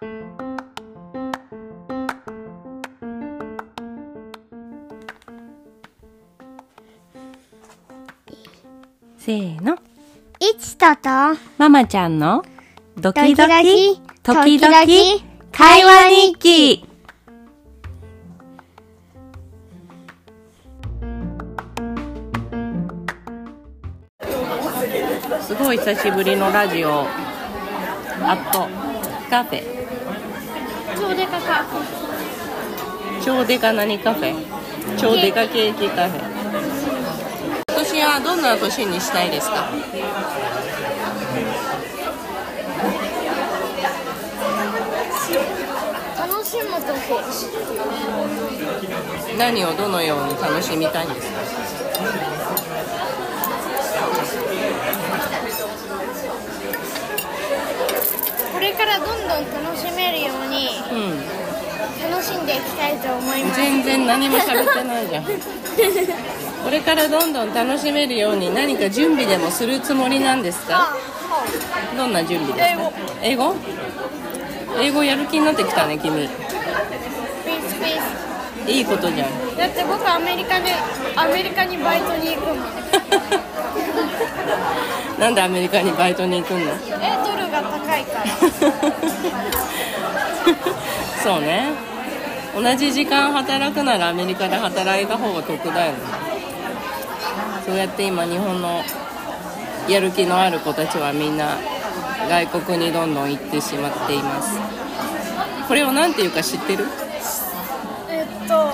せーの。いちとと、ママちゃんのドドキキドドキキ、時々々会話日記。すごい久しぶりのラジオ。あっと、カフェ。超でかか。超デカ何カフェ？超デカケーキカフェ今年はどんな年にしたいですか？楽しむとき。何をどのように楽しみたいんですかこれからどんどん楽しめるようにうん楽しんでいきたいと思います。全然何も喋ってないじゃん。これからどんどん楽しめるように何か準備でもするつもりなんですか？あ、どんな準備ですか？英語。英語？やる気になってきたね君。いいことじゃん。ス。だって僕アメリカでアメリカにバイトに行くもん。なんでアメリカにバイトに行くの？え、ドルが高いから。そうね。同じ時間働くならアメリカで働いた方が得だよね。そうやって今日本のやる気のある子たちはみんな外国にどんどん行ってしまっています。これを何て言うか知ってる？えっと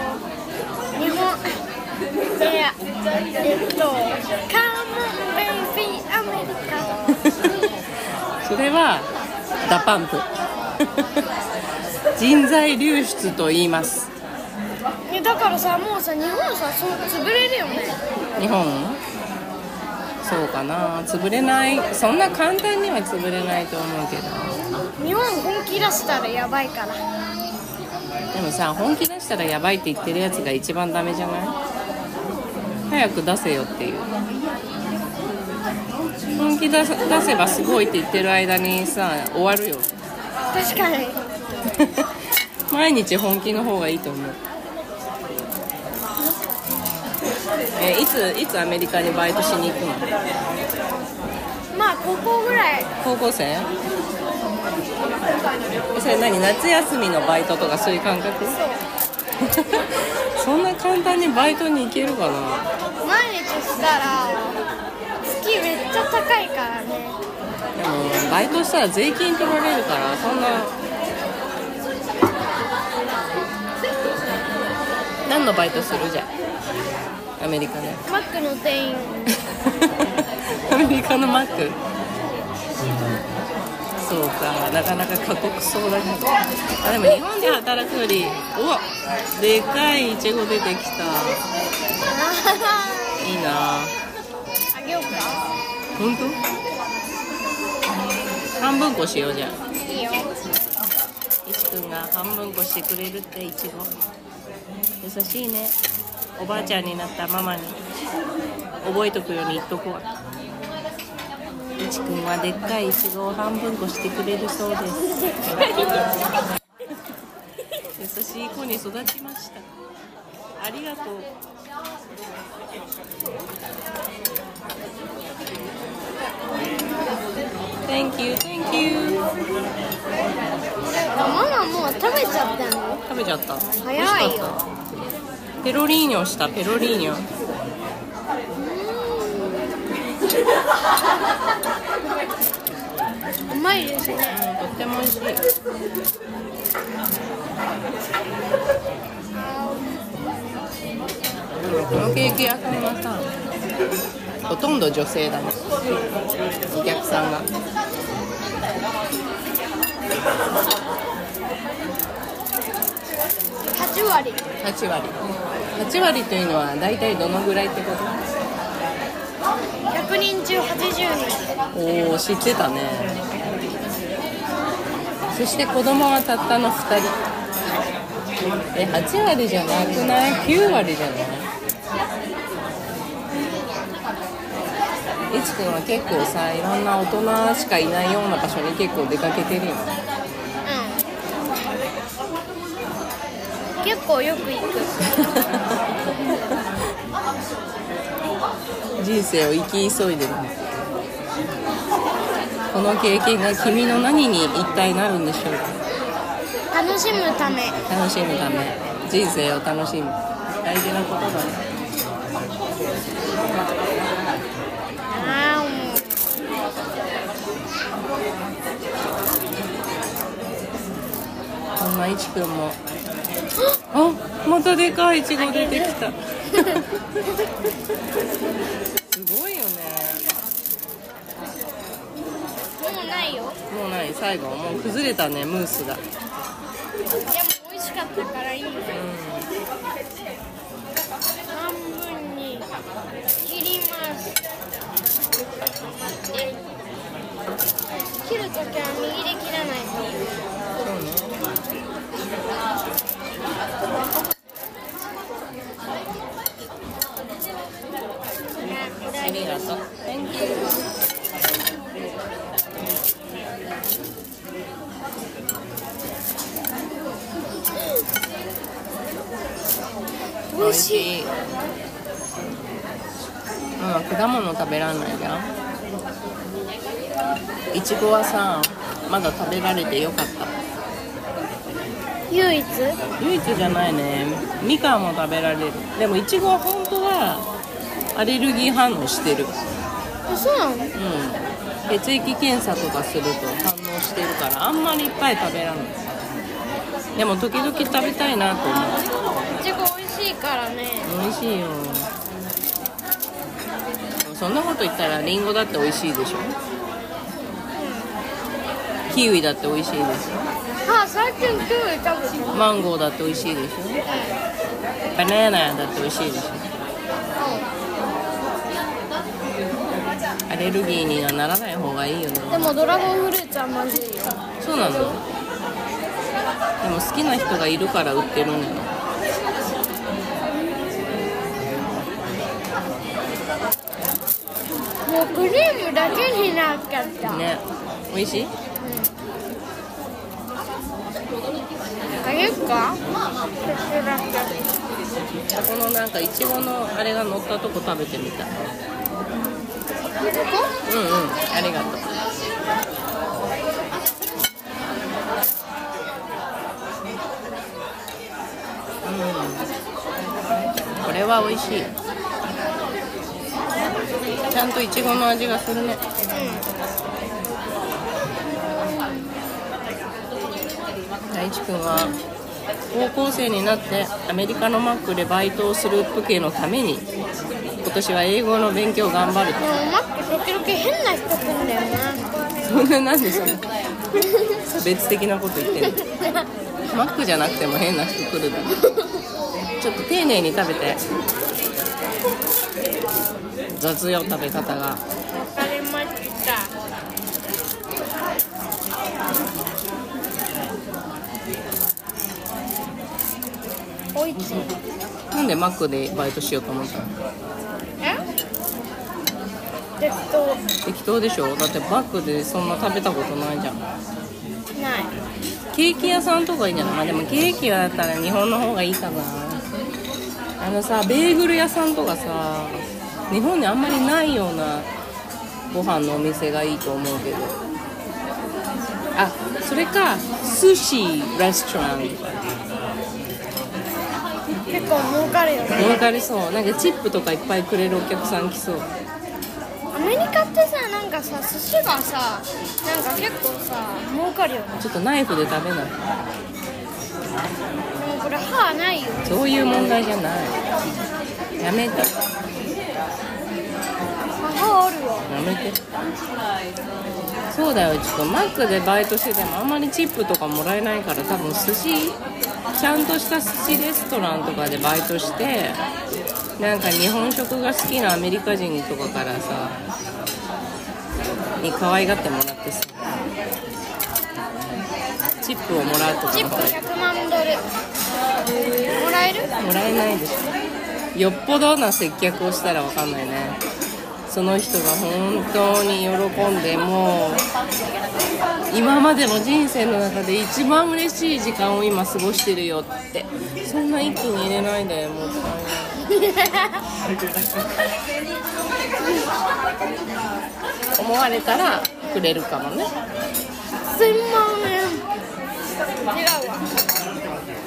日本いやえっと C'mon baby アメリカ。それは DA PUMP。人材流出と言います。えだからさもうさ日本さそう潰れるよね。日本？そうかな。潰れない。そんな簡単には潰れないと思うけど。日本本気出したらやばいから。でもさ本気出したらやばいって言ってるやつが一番ダメじゃない？早く出せよっていう本気出せ出せばすごいって言ってる間にさ終わるよ。確かに。毎日本気の方がいいと思う。えいついつアメリカにバイトしに行くの？まあ高校ぐらい。高校生？えそれ何夏休みのバイトとかそういう感覚？そんな簡単にバイトに行けるかな？毎日したら月めっちゃ高いからね。でもバイトしたら税金取られるからそんな何のバイトするじゃん？アメリカでマックの店員。アメリカのマック？そうかなかなか過酷そうだけどあでも日本で働くよりうわでかいイチゴ出てきた いいな。本当？半分こしようじゃんいいよ。くんが半分こしてくれるっていちご優しいね。おばあちゃんになったママに。覚えとくように言っとくわいちくんはでっかいいちごを半分こしてくれるそうです。優しい子に育ちました。ありがとう Thank you, thank you. あママもう食べちゃったの？食べちゃった。早い。よペロリーニョした。ペロリーニョ。うまいですね。とっても美味しいこのケーキ屋さんはさほとんど女性だね。お客さんが。8割。8割。8割というのは大体どのぐらいってこと？100人中80人。おお知ってたね。そして子供はたったの2人。え8割じゃなくない？9割じゃない？いちくんは結構さいろんな大人しかいないような場所に結構出かけてるようん。結構よく行く。人生を生き急いでるこの経験が君の何に一体なるんでしょうか？楽しむため。楽しむため。人生を楽しむ。大事なことだね。いちくんも。あまたでかいいちご出てきた。すごいよね。もうないよ。もうない最後もう崩れたねムースが。でも美味しかったからいい。よ半分に切ります。で切るときは右で切らないとそうねありがとう Thank you 美味しいいまあ果物食べらんないじゃんいちごはさまだ食べられてよかった。唯一？唯一じゃないね。みかんも食べられる。でもいちごは本当はアレルギー反応してる。あそうなの？うん。血液検査とかすると反応してるからあんまりいっぱい食べらんない。でも時々食べたいなと思う。いちご美味しいからね。美味しいよ。そんなこと言ったらリンゴだって美味しいでしょキウイだって美味しいでしマンゴーだって美味しいでしょバナナだって美味しいでしょ。アレルギーにはならない方がいいよね。でもドラゴンフルーツはまずいよ。そうなの？でも好きな人がいるから売ってるのよ。もうクリームだけになっちゃった、ね。美味しいあげるか？このなんかいちごのあれが乗ったとこ食べてみた。いこうんうん。ありがとう。うん。これは美味しい。ちゃんといちごの味がするね。大地君は高校生になってアメリカのマックでバイトをする時のために今年は英語の勉強を頑張ると。マック時々変な人来るんだよな。そんななんでそれ差別的なこと言ってる マックじゃなくても変な人来るだろちょっと丁寧に食べて。雑よ食べ方がわかりましたおいしいなんでマックでバイトしようと思ったの？え？適当。適当でしょ？だってバックでそんな食べたことないじゃん。ない。ケーキ屋さんとかいいんじゃない？まあでもケーキはだったら日本の方がいいかな。あのさベーグル屋さんとかさ日本にあんまりないようなご飯のお店がいいと思うけど。あそれか寿司レストランとか結構儲かるよね。儲かりそう。なんかチップとかいっぱいくれるお客さん来そう。アメリカってさなんかさ寿司がさなんか結構さ儲かるよね。ちょっとナイフで食べない。でもこれ歯ないよ。そういう問題じゃない。やめて歯あるわやめて。そうだよちょっとマックでバイトしててもあんまりチップとかもらえないから多分寿司ちゃんとした寿司レストランとかでバイトしてなんか日本食が好きなアメリカ人とかからさに可愛がってもらってさチップをもらうとか。チップ100万ドル。もらえる？もらえないでしょよっぽどな接客をしたらわかんないね。その人が本当に喜んでもう今までの人生の中で一番嬉しい時間を今過ごしてるよって。そんな一気に入れないでもったいない思われたらくれるかもね。千万円。違うわねえ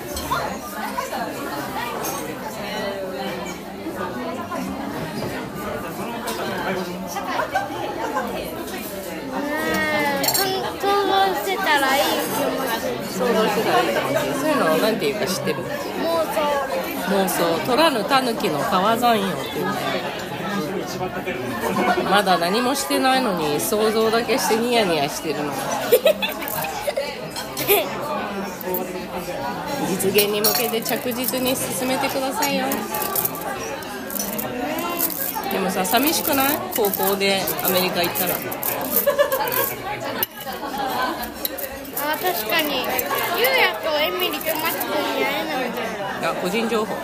想像してたらいい気持ち想像してたらいいかそういうのを何て言うか知ってる？妄想。妄想取らぬ狸の川山用っていう。ねまだ何もしてないのに想像だけしてニヤニヤしてるの。実現に向けて着実に進めてくださいよ。でもさ寂しくない？高校でアメリカ行ったら。あ確かに。ゆうやとエミリとマスクに会えない。んだよいや個人情報。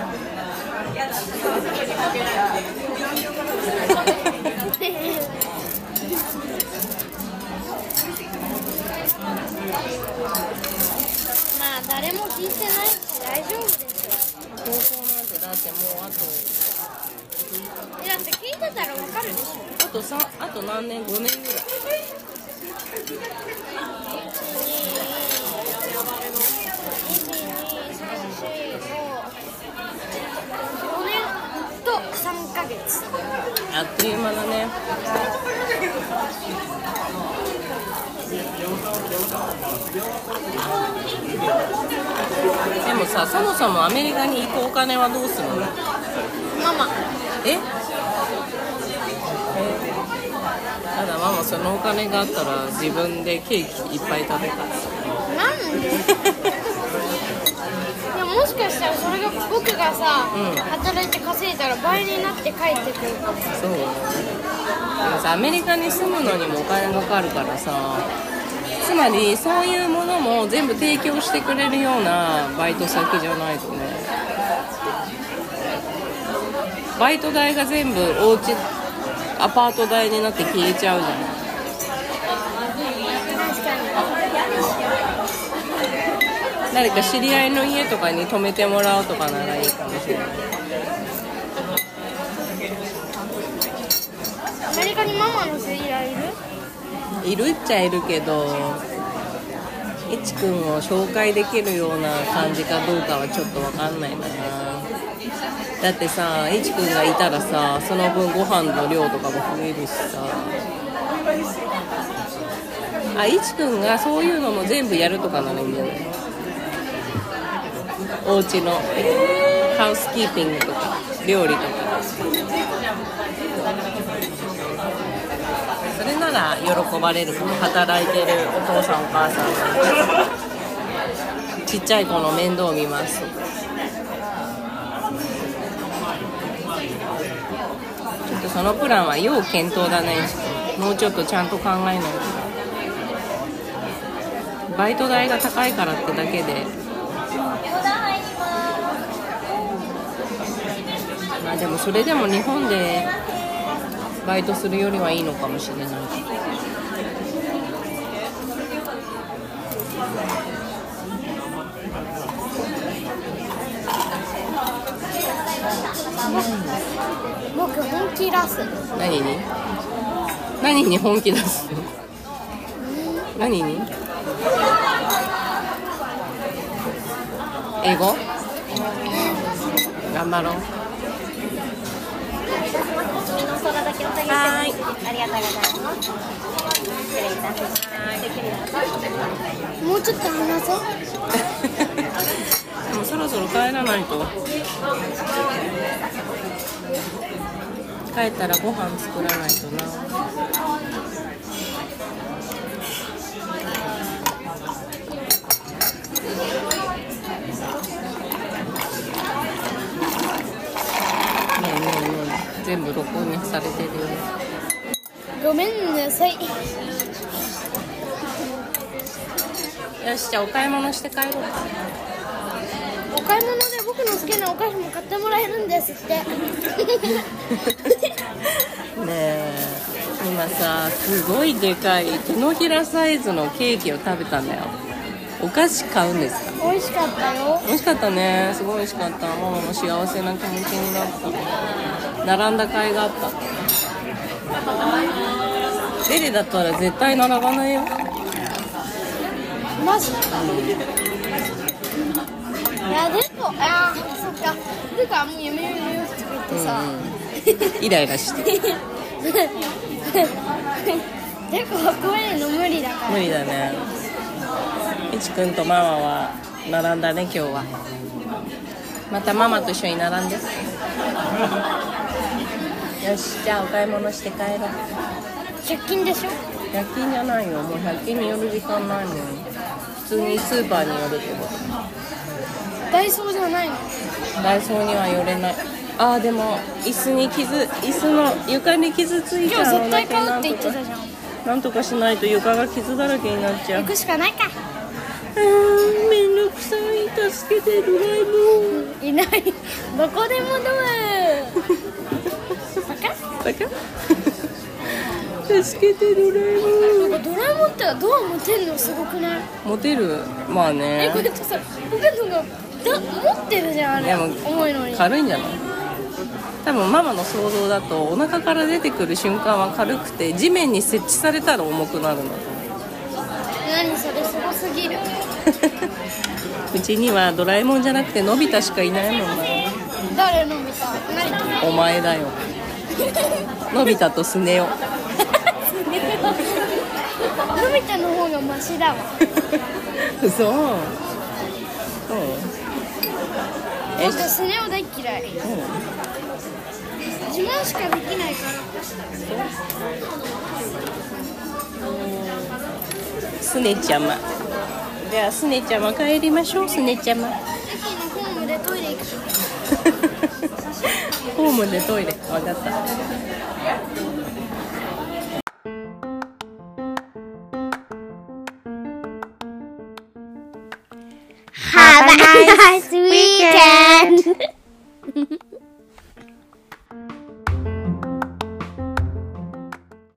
まあ誰も聞いてないし大丈夫でし高校なんてだってもうあと。ょえだって聞いてたらわかるでしょ。あとさあと何年？5年ぐらい5年と3ヶ月あっという間だねでもさそもそもアメリカに行くお金はどうするの？ママ。え？ただママそのお金があったら自分でケーキいっぱい食べたなんでいやもしかしたらそれが僕がさ、うん。働いて稼いだら倍になって帰ってくるかも。そう。でもさアメリカに住むのにもお金かかるからさつまりそういうものも全部提供してくれるようなバイト先じゃないとね。バイト代が全部お家アパート代になって消えちゃうじゃん。確かに誰か知り合いの家とかに泊めてもらうとかならいいかもしれないアメリカにママの知り合いいる？いるっちゃいるけどいちくんを紹介できるような感じかどうかはちょっとわかんないな。だってさいちくんがいたらさその分ご飯の量とかも増えるしさ。あいちくんがそういうのも全部やるとかならいいんじゃないお家のハウスキーピングとか料理とか。それなら喜ばれる働いてるお父さんお母さん。がちっちゃい子の面倒を見ます。ちょっとそのプランは要検討だね。もうちょっとちゃんと考えないと。バイト代が高いからってだけで。まあでもそれでも日本でバイトするよりはいいのかもしれない。僕本気出す？何に？何に本気出す？何に英語？頑張ろう。君の空だけお下げしてはーいありがとうございます。失礼いたします。もうちょっと話そう。でもそろそろ帰らないと。帰ったらご飯作らないとなねえねえねえ全部録音されてるよごめんなさい。よしじゃあお買い物して帰ろうか。お買い物で僕の好きなお菓子も買ってもらえるんですって。ねえ。今さすごいでかい手のひらサイズのケーキを食べたんだよ。お菓子買うんですか？美味しかったよ。美味しかったね。すごい美味しかった。ママも幸せな気持ちになった並んだ甲斐があった。デレだったら絶対並ばないよ。マジ？いやでもあーそっか。てかもうやめようやめようって言ってさ、うんイライラして。でもこれの無理だから。無理だね。いちくんとママは並んだね今日は。またママと一緒に並んでよしじゃあお買い物して帰ろう。100均でしょ？100均じゃないよ。もう100均に寄る時間ないもん。普通にスーパーに寄るってこダイソーじゃないの？とダイソーには寄れない。あーでも椅子に傷椅子の床に傷ついち今日ゃうのだけ絶対買うって言ってたじゃん。なんとかしないと床が傷だらけになっちゃう。行くしかないか。あーめんどくさい。助けてドラえもんいない。どこでもドア バカバカ助けてドラえなんかドラえもんってドア持てるのすごくない？もんモテる。まあえねこれってさポケットがだ持ってるじゃんあれ。重いのに。軽いんじゃない？多分ママの想像だとお腹から出てくる瞬間は軽くて地面に設置されたら重くなるんだと思何それすごすぎる。う うちにはドラえもんじゃなくてのび太しかいないもんな。誰の見た何？お前だよのび太とスネ夫のび太の方がマシだわ。嘘。う。んえ僕スネ夫大っ嫌い。自慢しかできないから。すねちゃま。じゃあすねちゃま帰りましょうすねちゃま駅のホームでトイレ行くホームでトイレ分かった。